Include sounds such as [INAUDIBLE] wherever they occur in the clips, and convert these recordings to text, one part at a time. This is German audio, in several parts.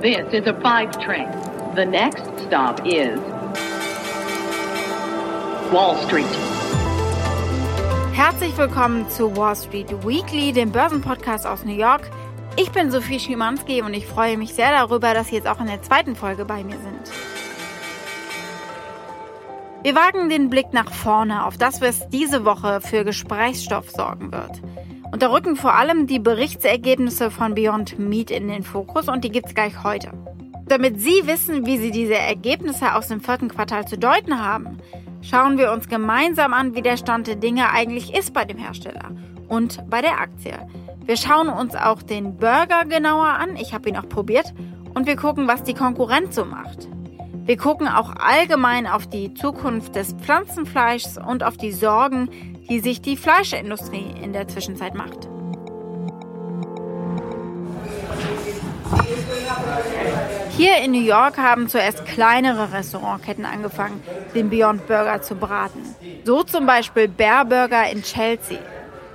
This is a five train. The next stop is Wall Street. Herzlich willkommen zu Wall Street Weekly, dem Börsenpodcast aus New York. Ich bin Sophie Schimanski und ich freue mich sehr darüber, dass Sie jetzt auch in der zweiten Folge bei mir sind. Wir wagen den Blick nach vorne auf das, was diese Woche für Gesprächsstoff sorgen wird. Und da rücken vor allem die Berichtsergebnisse von Beyond Meat in den Fokus und die gibt's gleich heute. Damit Sie wissen, wie Sie diese Ergebnisse aus dem vierten Quartal zu deuten haben, schauen wir uns gemeinsam an, wie der Stand der Dinge eigentlich ist bei dem Hersteller und bei der Aktie. Wir schauen uns auch den Burger genauer an, ich habe ihn auch probiert, und wir gucken, was die Konkurrenz so macht. Wir gucken auch allgemein auf die Zukunft des Pflanzenfleischs und auf die Sorgen, die sich die Fleischindustrie in der Zwischenzeit macht. Hier in New York haben zuerst kleinere Restaurantketten angefangen, den Beyond Burger zu braten. So zum Beispiel Bear Burger in Chelsea.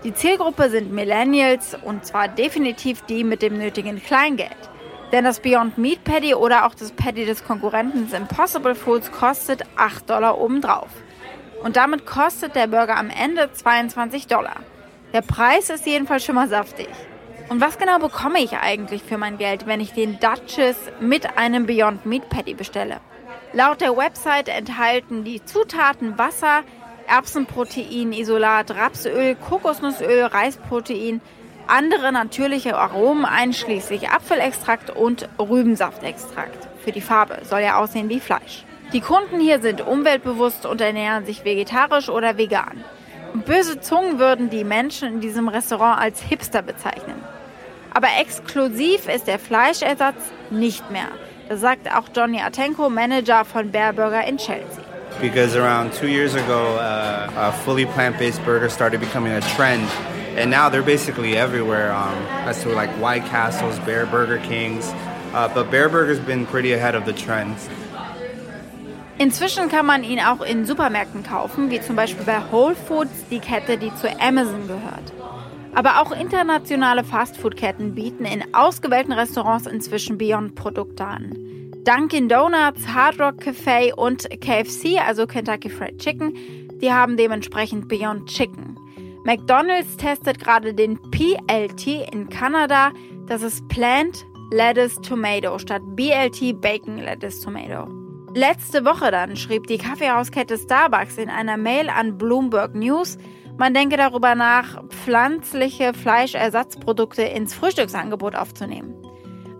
Die Zielgruppe sind Millennials und zwar definitiv die mit dem nötigen Kleingeld. Denn das Beyond Meat Patty oder auch das Patty des Konkurrenten Impossible Foods kostet 8 Dollar obendrauf. Und damit kostet der Burger am Ende 22 Dollar. Der Preis ist jedenfalls schon mal saftig. Und was genau bekomme ich eigentlich für mein Geld, wenn ich den Duchess mit einem Beyond Meat Patty bestelle? Laut der Website enthalten die Zutaten Wasser, Erbsenprotein, Isolat, Rapsöl, Kokosnussöl, Reisprotein, andere natürliche Aromen einschließlich Apfelextrakt und Rübensaftextrakt. Für die Farbe soll ja aussehen wie Fleisch. Die Kunden hier sind umweltbewusst und ernähren sich vegetarisch oder vegan. Böse Zungen würden die Menschen in diesem Restaurant als Hipster bezeichnen. Aber exklusiv ist der Fleischersatz nicht mehr. Das sagt auch Johnny Atenko, Manager von Bear Burger in Chelsea. Because around two years ago, uh, a fully plant-based burger started becoming a trend, and now they're basically everywhere. Um, as to like White Castles, Bear Burger Kings, uh, but Bear Burger's been pretty ahead of the trends. Inzwischen kann man ihn auch in Supermärkten kaufen, wie zum Beispiel bei Whole Foods, die Kette, die zu Amazon gehört. Aber auch internationale Fastfood-Ketten bieten in ausgewählten Restaurants inzwischen Beyond-Produkte an. Dunkin' Donuts, Hard Rock Cafe und KFC, also Kentucky Fried Chicken, die haben dementsprechend Beyond Chicken. McDonald's testet gerade den PLT in Kanada, das ist Plant Lettuce Tomato statt BLT Bacon Lettuce Tomato. Letzte Woche dann schrieb die Kaffeehauskette Starbucks in einer Mail an Bloomberg News, man denke darüber nach, pflanzliche Fleischersatzprodukte ins Frühstücksangebot aufzunehmen.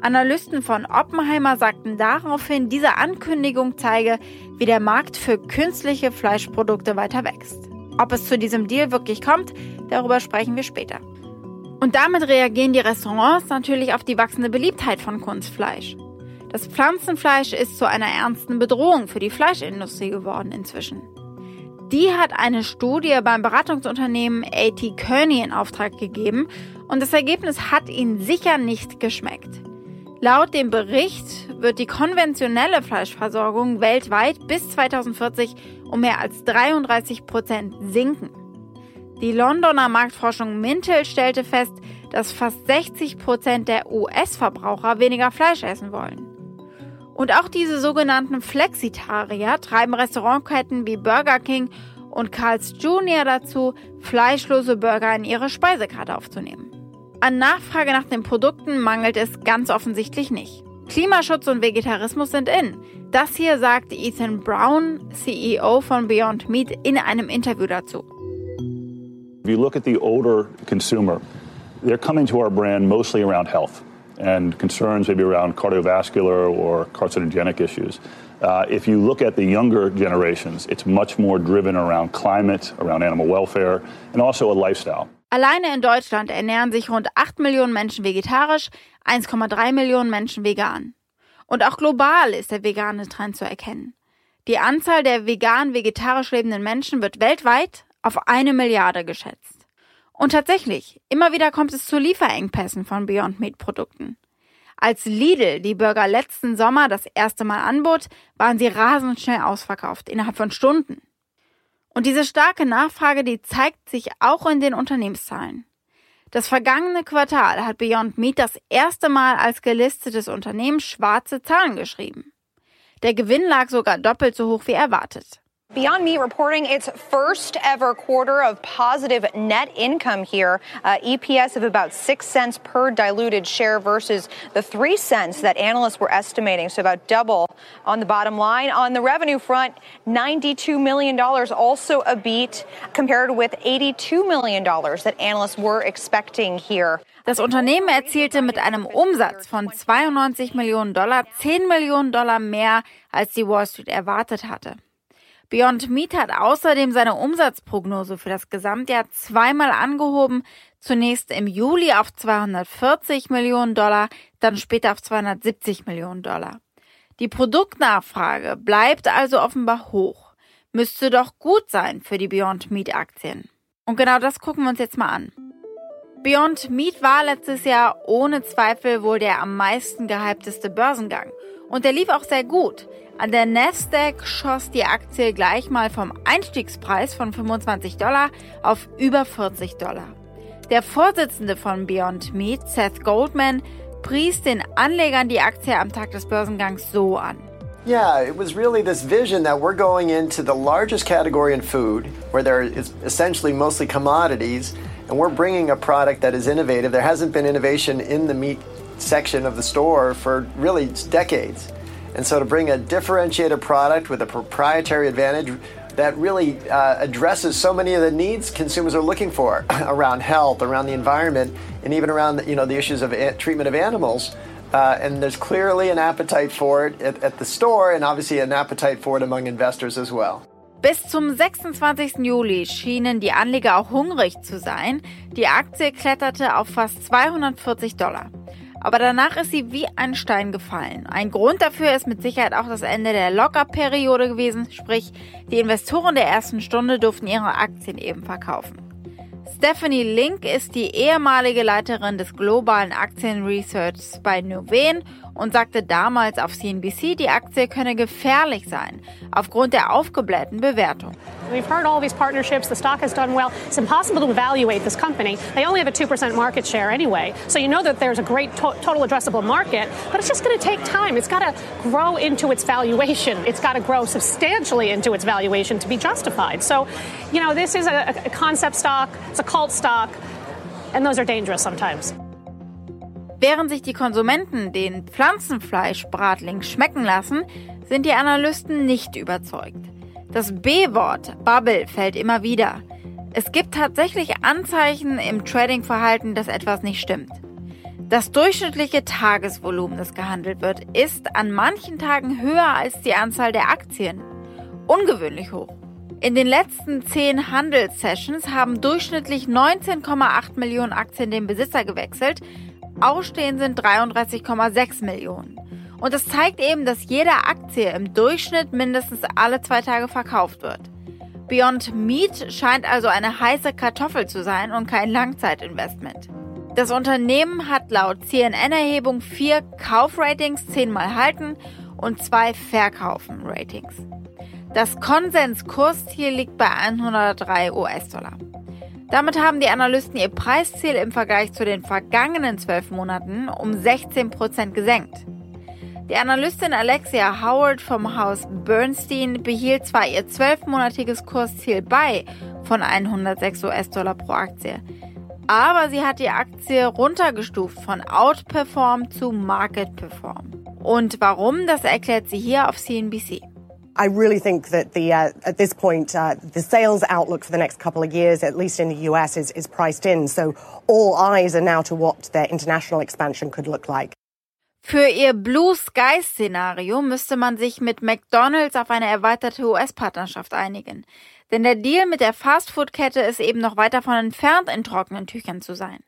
Analysten von Oppenheimer sagten daraufhin, diese Ankündigung zeige, wie der Markt für künstliche Fleischprodukte weiter wächst. Ob es zu diesem Deal wirklich kommt, darüber sprechen wir später. Und damit reagieren die Restaurants natürlich auf die wachsende Beliebtheit von Kunstfleisch. Das Pflanzenfleisch ist zu einer ernsten Bedrohung für die Fleischindustrie geworden inzwischen. Die hat eine Studie beim Beratungsunternehmen AT Kearney in Auftrag gegeben und das Ergebnis hat ihnen sicher nicht geschmeckt. Laut dem Bericht wird die konventionelle Fleischversorgung weltweit bis 2040 um mehr als 33 Prozent sinken. Die Londoner Marktforschung Mintel stellte fest, dass fast 60 Prozent der US-Verbraucher weniger Fleisch essen wollen. Und auch diese sogenannten Flexitarier treiben Restaurantketten wie Burger King und Carl's Jr. dazu, fleischlose Burger in ihre Speisekarte aufzunehmen. An Nachfrage nach den Produkten mangelt es ganz offensichtlich nicht. Klimaschutz und Vegetarismus sind in. Das hier sagt Ethan Brown, CEO von Beyond Meat, in einem Interview dazu. If you look at the older consumer, they're coming to our brand mostly around health. And concerns maybe around cardiovascular or carcinogenic issues. Uh, if you look at the younger generations, it's much more driven around climate, around animal welfare, and also a lifestyle. Alleine in Deutschland ernähren sich rund 8 Millionen Menschen vegetarisch, 1,3 Millionen Menschen vegan. Und auch global ist der vegane Trend zu erkennen. Die Anzahl der vegan-vegetarisch lebenden Menschen wird weltweit auf eine Milliarde geschätzt. Und tatsächlich, immer wieder kommt es zu Lieferengpässen von Beyond Meat Produkten. Als Lidl die Burger letzten Sommer das erste Mal anbot, waren sie rasend schnell ausverkauft, innerhalb von Stunden. Und diese starke Nachfrage, die zeigt sich auch in den Unternehmenszahlen. Das vergangene Quartal hat Beyond Meat das erste Mal als gelistetes Unternehmen schwarze Zahlen geschrieben. Der Gewinn lag sogar doppelt so hoch wie erwartet. Beyond Meat reporting its first ever quarter of positive net income here. Uh, EPS of about six cents per diluted share versus the three cents that analysts were estimating. So about double on the bottom line. On the revenue front, $92 million, also a beat compared with $82 million that analysts were expecting here. Das Unternehmen erzielte mit einem Umsatz von 92 Millionen Dollar 10 Millionen Dollar mehr, als die Wall Street erwartet hatte. Beyond Meat hat außerdem seine Umsatzprognose für das Gesamtjahr zweimal angehoben, zunächst im Juli auf 240 Millionen Dollar, dann später auf 270 Millionen Dollar. Die Produktnachfrage bleibt also offenbar hoch. Müsste doch gut sein für die Beyond Meat Aktien. Und genau das gucken wir uns jetzt mal an. Beyond Meat war letztes Jahr ohne Zweifel wohl der am meisten gehypteste Börsengang. Und der lief auch sehr gut. An der Nasdaq schoss die Aktie gleich mal vom Einstiegspreis von 25 Dollar auf über 40 Dollar. Der Vorsitzende von Beyond Meat, Seth Goldman, pries den Anlegern die Aktie am Tag des Börsengangs so an. Yeah, it was really this vision that we're going into the largest category in food, where there is essentially mostly commodities, and we're bringing a product that is innovative. There hasn't been innovation in the meat section of the store for really decades. And so to bring a differentiated product with a proprietary advantage that really uh, addresses so many of the needs consumers are looking for [CLEARS THROAT] around health, around the environment, and even around you know the issues of treatment of animals. Uh, and there's clearly an appetite for it at, at the store, and obviously an appetite for it among investors as well. Bis zum 26. Juli schienen die Anleger auch hungrig zu sein. Die Aktie kletterte auf fast 240 Dollar. Aber danach ist sie wie ein Stein gefallen. Ein Grund dafür ist mit Sicherheit auch das Ende der Locker-Periode gewesen, sprich, die Investoren der ersten Stunde durften ihre Aktien eben verkaufen. Stephanie Link ist die ehemalige Leiterin des globalen Aktienresearchs bei Nuven und sagte damals auf CNBC, die Aktie könne gefährlich sein aufgrund der aufgeblähten Bewertung. We've heard all these partnerships. The stock has done well. It's impossible to evaluate this company. They only have a 2% market share anyway. So you know that there's a great to total addressable market, but it's just going to take time. It's got to grow into its valuation. It's got to grow substantially into its valuation to be justified. So, you know, this is a, a concept stock, it's a cult stock, and those are dangerous sometimes. Während sich die Konsumenten den Pflanzenfleischbratling schmecken lassen, sind die Analysten nicht überzeugt. Das B-Wort Bubble fällt immer wieder. Es gibt tatsächlich Anzeichen im Trading-Verhalten, dass etwas nicht stimmt. Das durchschnittliche Tagesvolumen, das gehandelt wird, ist an manchen Tagen höher als die Anzahl der Aktien. Ungewöhnlich hoch. In den letzten zehn Handelssessions haben durchschnittlich 19,8 Millionen Aktien den Besitzer gewechselt, Ausstehen sind 33,6 Millionen. Und das zeigt eben, dass jede Aktie im Durchschnitt mindestens alle zwei Tage verkauft wird. Beyond Meat scheint also eine heiße Kartoffel zu sein und kein Langzeitinvestment. Das Unternehmen hat laut CNN-Erhebung vier Kaufratings, zehnmal halten und zwei Verkaufen-Ratings. Das Konsenskursziel liegt bei 103 US-Dollar. Damit haben die Analysten ihr Preisziel im Vergleich zu den vergangenen zwölf Monaten um 16 Prozent gesenkt. Die Analystin Alexia Howard vom Haus Bernstein behielt zwar ihr zwölfmonatiges Kursziel bei von 106 US-Dollar pro Aktie, aber sie hat die Aktie runtergestuft von Outperform zu Market Perform. Und warum, das erklärt sie hier auf CNBC. I really think that the uh, at this point uh, the sales outlook for the next couple of years, at least in the US, is, is priced in. So all eyes are now to what their international expansion could look like. Für ihr Blue Sky Szenario müsste man sich mit McDonald's auf eine erweiterte US-Partnerschaft einigen. Denn der Deal mit der Fastfood-Kette ist eben noch weit davon entfernt, in trockenen Tüchern zu sein.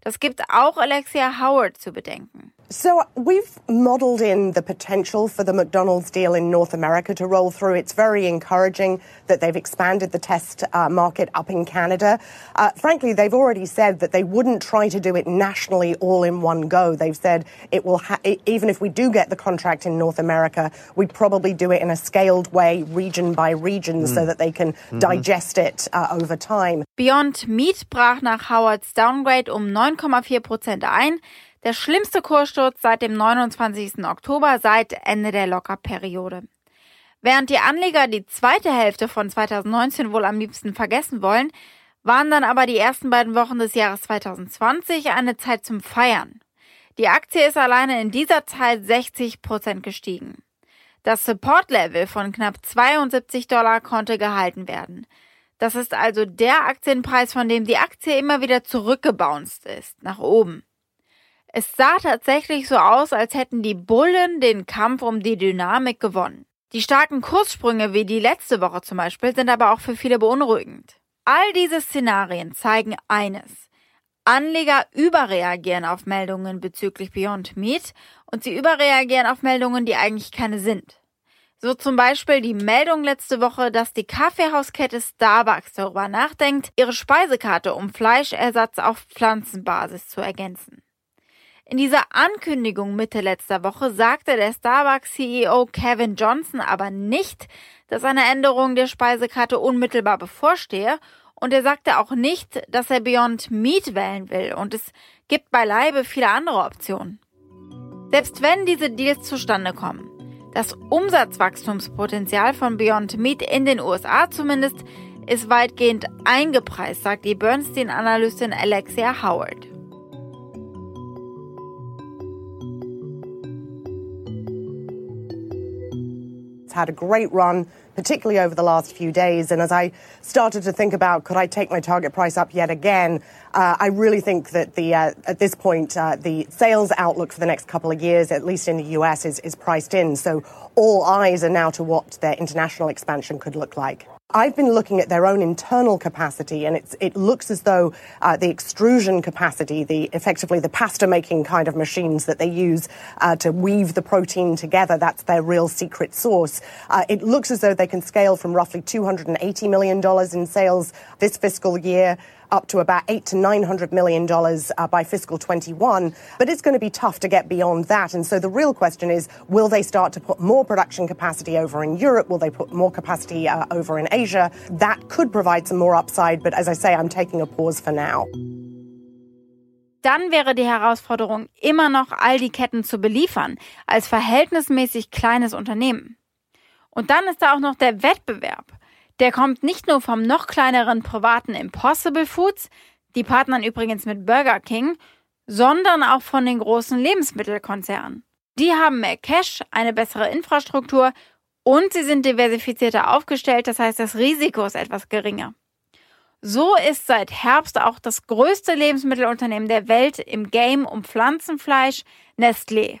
Das gibt auch Alexia Howard zu bedenken. So we've modeled in the potential for the McDonald's deal in North America to roll through. It's very encouraging that they've expanded the test uh, market up in Canada. Uh, frankly, they've already said that they wouldn't try to do it nationally all in one go. They've said it will, ha- even if we do get the contract in North America, we'd probably do it in a scaled way, region by region, mm. so that they can mm-hmm. digest it uh, over time. Beyond Meat brach nach Howards Downgrade um 9,4 Prozent ein. Der schlimmste Kurssturz seit dem 29. Oktober, seit Ende der Lockerperiode. Während die Anleger die zweite Hälfte von 2019 wohl am liebsten vergessen wollen, waren dann aber die ersten beiden Wochen des Jahres 2020 eine Zeit zum Feiern. Die Aktie ist alleine in dieser Zeit 60 Prozent gestiegen. Das Support-Level von knapp 72 Dollar konnte gehalten werden. Das ist also der Aktienpreis, von dem die Aktie immer wieder zurückgebounced ist, nach oben. Es sah tatsächlich so aus, als hätten die Bullen den Kampf um die Dynamik gewonnen. Die starken Kurssprünge wie die letzte Woche zum Beispiel sind aber auch für viele beunruhigend. All diese Szenarien zeigen eines. Anleger überreagieren auf Meldungen bezüglich Beyond Meat und sie überreagieren auf Meldungen, die eigentlich keine sind. So zum Beispiel die Meldung letzte Woche, dass die Kaffeehauskette Starbucks darüber nachdenkt, ihre Speisekarte um Fleischersatz auf Pflanzenbasis zu ergänzen. In dieser Ankündigung Mitte letzter Woche sagte der Starbucks-CEO Kevin Johnson aber nicht, dass eine Änderung der Speisekarte unmittelbar bevorstehe und er sagte auch nicht, dass er Beyond Meat wählen will und es gibt beileibe viele andere Optionen. Selbst wenn diese Deals zustande kommen, das Umsatzwachstumspotenzial von Beyond Meat in den USA zumindest ist weitgehend eingepreist, sagt die Bernstein-Analystin Alexia Howard. It's had a great run, particularly over the last few days. And as I started to think about could I take my target price up yet again, uh, I really think that the uh, at this point uh, the sales outlook for the next couple of years, at least in the US, is, is priced in. So all eyes are now to what their international expansion could look like. I've been looking at their own internal capacity, and it looks as though uh, the extrusion capacity, the effectively the pasta making kind of machines that they use uh, to weave the protein together, that's their real secret sauce. Uh, it looks as though they can scale from roughly $280 million in sales this fiscal year up to about eight to nine hundred million dollars uh, by fiscal 21. But it's going to be tough to get beyond that. And so the real question is, will they start to put more production capacity over in Europe? Will they put more capacity uh, over in Asia? That could provide some more upside. But as I say, I'm taking a pause for now. Dann wäre die Herausforderung immer noch, all die Ketten zu beliefern, als verhältnismäßig kleines Unternehmen. Und dann ist da auch noch der Wettbewerb. Der kommt nicht nur vom noch kleineren privaten Impossible Foods, die partnern übrigens mit Burger King, sondern auch von den großen Lebensmittelkonzernen. Die haben mehr Cash, eine bessere Infrastruktur und sie sind diversifizierter aufgestellt, das heißt, das Risiko ist etwas geringer. So ist seit Herbst auch das größte Lebensmittelunternehmen der Welt im Game um Pflanzenfleisch Nestlé.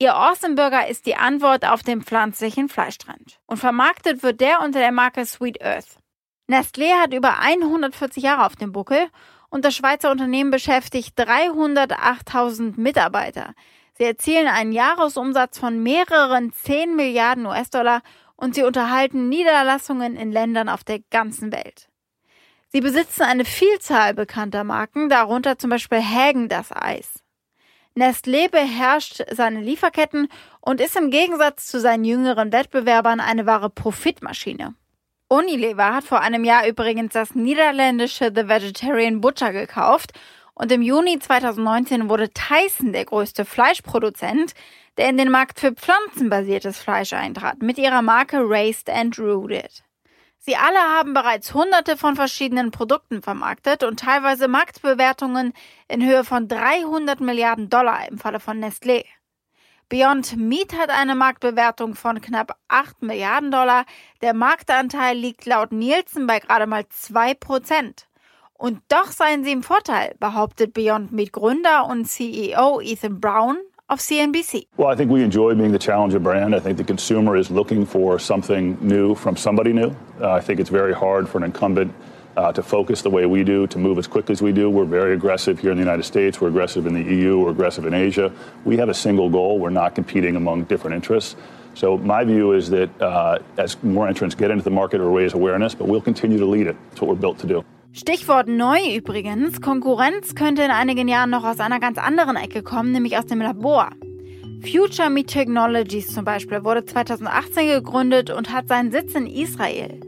Ihr Awesome Burger ist die Antwort auf den pflanzlichen Fleischtrend. Und vermarktet wird der unter der Marke Sweet Earth. Nestlé hat über 140 Jahre auf dem Buckel und das Schweizer Unternehmen beschäftigt 308.000 Mitarbeiter. Sie erzielen einen Jahresumsatz von mehreren 10 Milliarden US-Dollar und sie unterhalten Niederlassungen in Ländern auf der ganzen Welt. Sie besitzen eine Vielzahl bekannter Marken, darunter zum Beispiel Hagen das Eis. Nestlé beherrscht seine Lieferketten und ist im Gegensatz zu seinen jüngeren Wettbewerbern eine wahre Profitmaschine. Unilever hat vor einem Jahr übrigens das niederländische The Vegetarian Butcher gekauft und im Juni 2019 wurde Tyson der größte Fleischproduzent, der in den Markt für pflanzenbasiertes Fleisch eintrat, mit ihrer Marke Raised and Rooted. Sie alle haben bereits hunderte von verschiedenen Produkten vermarktet und teilweise Marktbewertungen in Höhe von 300 Milliarden Dollar im Falle von Nestlé. Beyond Meat hat eine Marktbewertung von knapp 8 Milliarden Dollar. Der Marktanteil liegt laut Nielsen bei gerade mal 2 Prozent. Und doch seien sie im Vorteil, behauptet Beyond Meat Gründer und CEO Ethan Brown of CNBC. Well, I think we enjoy being the challenger brand. I think the consumer is looking for something new from somebody new. Uh, I think it's very hard for an incumbent uh, to focus the way we do, to move as quickly as we do. We're very aggressive here in the United States. We're aggressive in the EU. We're aggressive in Asia. We have a single goal. We're not competing among different interests. So my view is that uh, as more entrants get into the market, it'll raise awareness, but we'll continue to lead it. That's what we're built to do. Stichwort neu übrigens. Konkurrenz könnte in einigen Jahren noch aus einer ganz anderen Ecke kommen, nämlich aus dem Labor. Future Meat Technologies zum Beispiel wurde 2018 gegründet und hat seinen Sitz in Israel.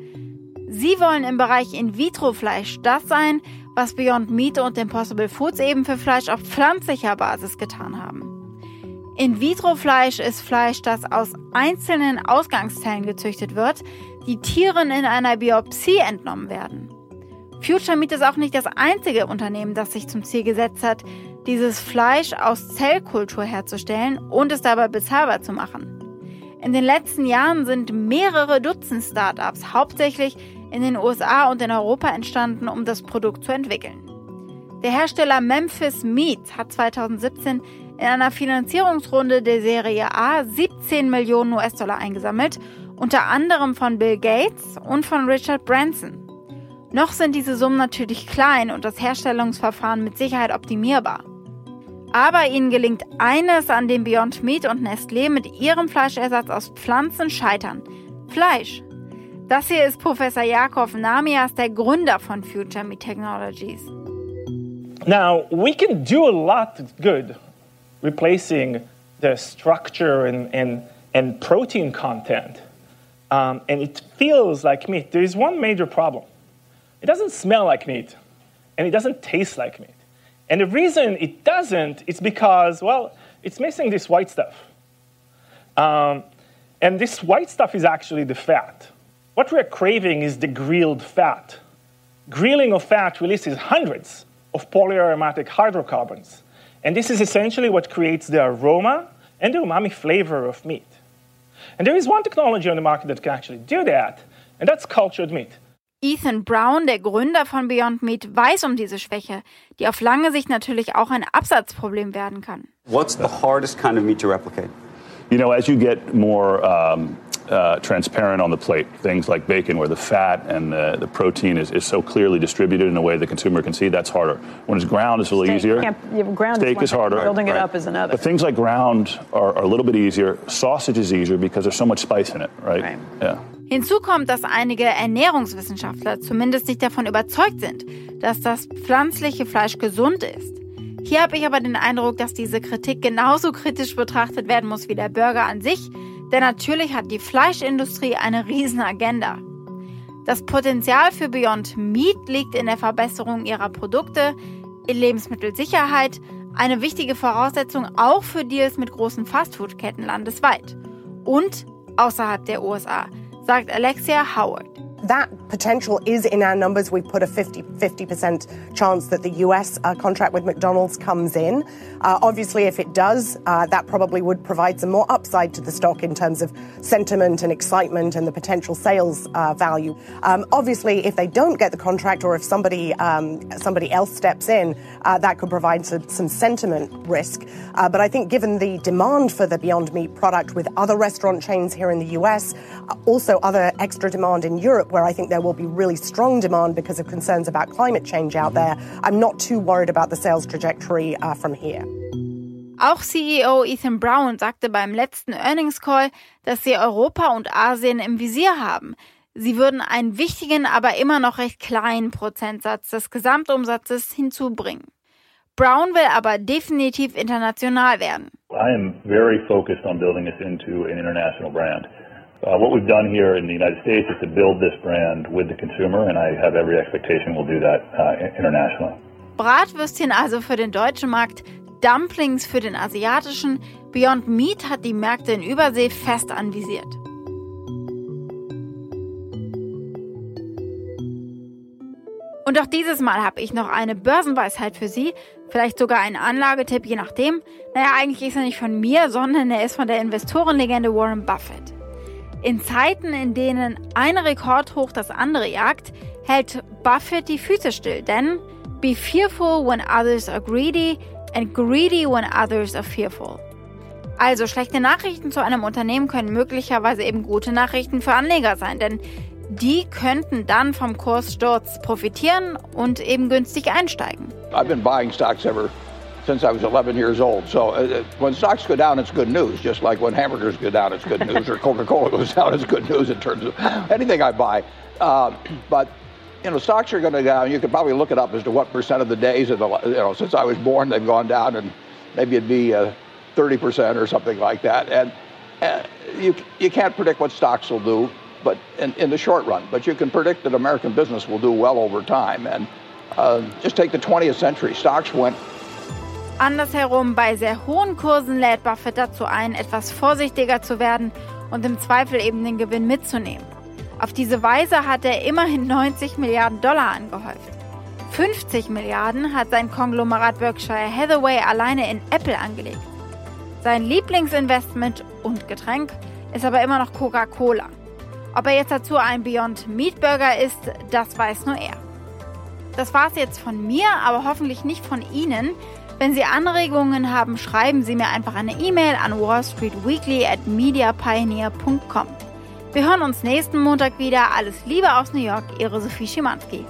Sie wollen im Bereich In-vitro-Fleisch das sein, was Beyond Meat und Impossible Foods eben für Fleisch auf pflanzlicher Basis getan haben. In-vitro-Fleisch ist Fleisch, das aus einzelnen Ausgangszellen gezüchtet wird, die Tieren in einer Biopsie entnommen werden. Future Meat ist auch nicht das einzige Unternehmen, das sich zum Ziel gesetzt hat, dieses Fleisch aus Zellkultur herzustellen und es dabei bezahlbar zu machen. In den letzten Jahren sind mehrere Dutzend Startups hauptsächlich in den USA und in Europa entstanden, um das Produkt zu entwickeln. Der Hersteller Memphis Meat hat 2017 in einer Finanzierungsrunde der Serie A 17 Millionen US-Dollar eingesammelt, unter anderem von Bill Gates und von Richard Branson. Noch sind diese Summen natürlich klein und das Herstellungsverfahren mit Sicherheit optimierbar. Aber ihnen gelingt eines, an dem Beyond Meat und Nestlé mit ihrem Fleischersatz aus Pflanzen scheitern. Fleisch. Das hier ist Professor Jakov Namias, der Gründer von Future Meat Technologies. Now, we can do a lot good replacing the structure and, and, and protein content. Um, and it feels like meat. There is one major problem it doesn't smell like meat, and it doesn't taste like meat. And the reason it doesn't is because, well, it's missing this white stuff. Um, and this white stuff is actually the fat. What we're craving is the grilled fat. Grilling of fat releases hundreds of polyaromatic hydrocarbons. And this is essentially what creates the aroma and the umami flavor of meat. And there is one technology on the market that can actually do that, and that's cultured meat. Ethan Brown, der Gründer von Beyond Meat, weiß um diese Schwäche, die auf lange Sicht natürlich auch ein Absatzproblem werden kann. What's the hardest kind of meat to replicate? You know, as you get more um, uh, transparent on the plate, things like bacon, where the fat and the, the protein is, is so clearly distributed in a way the consumer can see, that's harder. When it's ground, it's a little Steak easier. can't- ground is Steak is thing, harder. building it up is another. But things like ground are, are a little bit easier. Sausage is easier because there's so much spice in it, right? Right. Yeah. Hinzu kommt, dass einige Ernährungswissenschaftler zumindest nicht davon überzeugt sind, dass das pflanzliche Fleisch gesund ist. Hier habe ich aber den Eindruck, dass diese Kritik genauso kritisch betrachtet werden muss wie der Burger an sich, denn natürlich hat die Fleischindustrie eine Riesenagenda. Das Potenzial für Beyond Meat liegt in der Verbesserung ihrer Produkte, in Lebensmittelsicherheit, eine wichtige Voraussetzung auch für Deals mit großen Fastfood-Ketten landesweit und außerhalb der USA, sagt Alexia Howard. That potential is in our numbers. We've put a 50, 50% chance that the US uh, contract with McDonald's comes in. Uh, obviously, if it does, uh, that probably would provide some more upside to the stock in terms of sentiment and excitement and the potential sales uh, value. Um, obviously, if they don't get the contract or if somebody, um, somebody else steps in, uh, that could provide some, some sentiment risk. Uh, but I think given the demand for the Beyond Meat product with other restaurant chains here in the US, also other extra demand in Europe, where I think there will be really strong demand because of concerns about climate change out there, I'm not too worried about the sales trajectory uh, from here. Auch CEO Ethan Brown sagte beim letzten Earnings Call, dass sie Europa und Asien im Visier haben. Sie würden einen wichtigen, aber immer noch recht kleinen Prozentsatz des Gesamtumsatzes hinzubringen. Brown will aber definitiv international werden. I am very focused on building this into an international brand. Uh, what we've done here in the United States is to build this brand with the consumer, and I have every expectation we'll do that uh, internationally. Bratwürstchen also für den deutschen Markt, Dumplings für den asiatischen. Beyond Meat hat die Märkte in Übersee fest anvisiert. Und auch dieses Mal habe ich noch eine Börsenweisheit für Sie, vielleicht sogar einen Anlagetipp, je nachdem. Naja, eigentlich ist er nicht von mir, sondern er ist von der Investorenlegende Warren Buffett. In Zeiten, in denen ein Rekordhoch das andere jagt, hält Buffett die Füße still, denn be fearful when others are greedy and greedy when others are fearful. Also schlechte Nachrichten zu einem Unternehmen können möglicherweise eben gute Nachrichten für Anleger sein, denn Die könnten dann vom Kurssturz profitieren und eben günstig einsteigen. I've been buying stocks ever since I was 11 years old. So uh, when stocks go down, it's good news. Just like when hamburgers go down, it's good news, or [LAUGHS] Coca-Cola goes down, it's good news in terms of anything I buy. Uh, but you know, stocks are going to go down. You could probably look it up as to what percent of the days of the you know since I was born they've gone down, and maybe it'd be uh, 30 percent or something like that. And uh, you you can't predict what stocks will do, but in, in the short run. But you can predict that American business will do well over time. And uh, just take the 20th century. Stocks went Andersherum, bei sehr hohen Kursen lädt Buffett dazu ein, etwas vorsichtiger zu werden und im Zweifel eben den Gewinn mitzunehmen. Auf diese Weise hat er immerhin [LAUGHS] 90 Milliarden Dollar angehäuft. 50 Milliarden hat sein Konglomerat Berkshire Hathaway alleine in Apple angelegt. Sein Lieblingsinvestment und Getränk ist aber immer noch Coca-Cola. Ob er jetzt dazu ein Beyond Meat Burger ist, das weiß nur er. Das war's jetzt von mir, aber hoffentlich nicht von Ihnen. Wenn Sie Anregungen haben, schreiben Sie mir einfach eine E-Mail an wallstreetweekly at mediapioneer.com. Wir hören uns nächsten Montag wieder. Alles Liebe aus New York, Ihre Sophie Schimanski.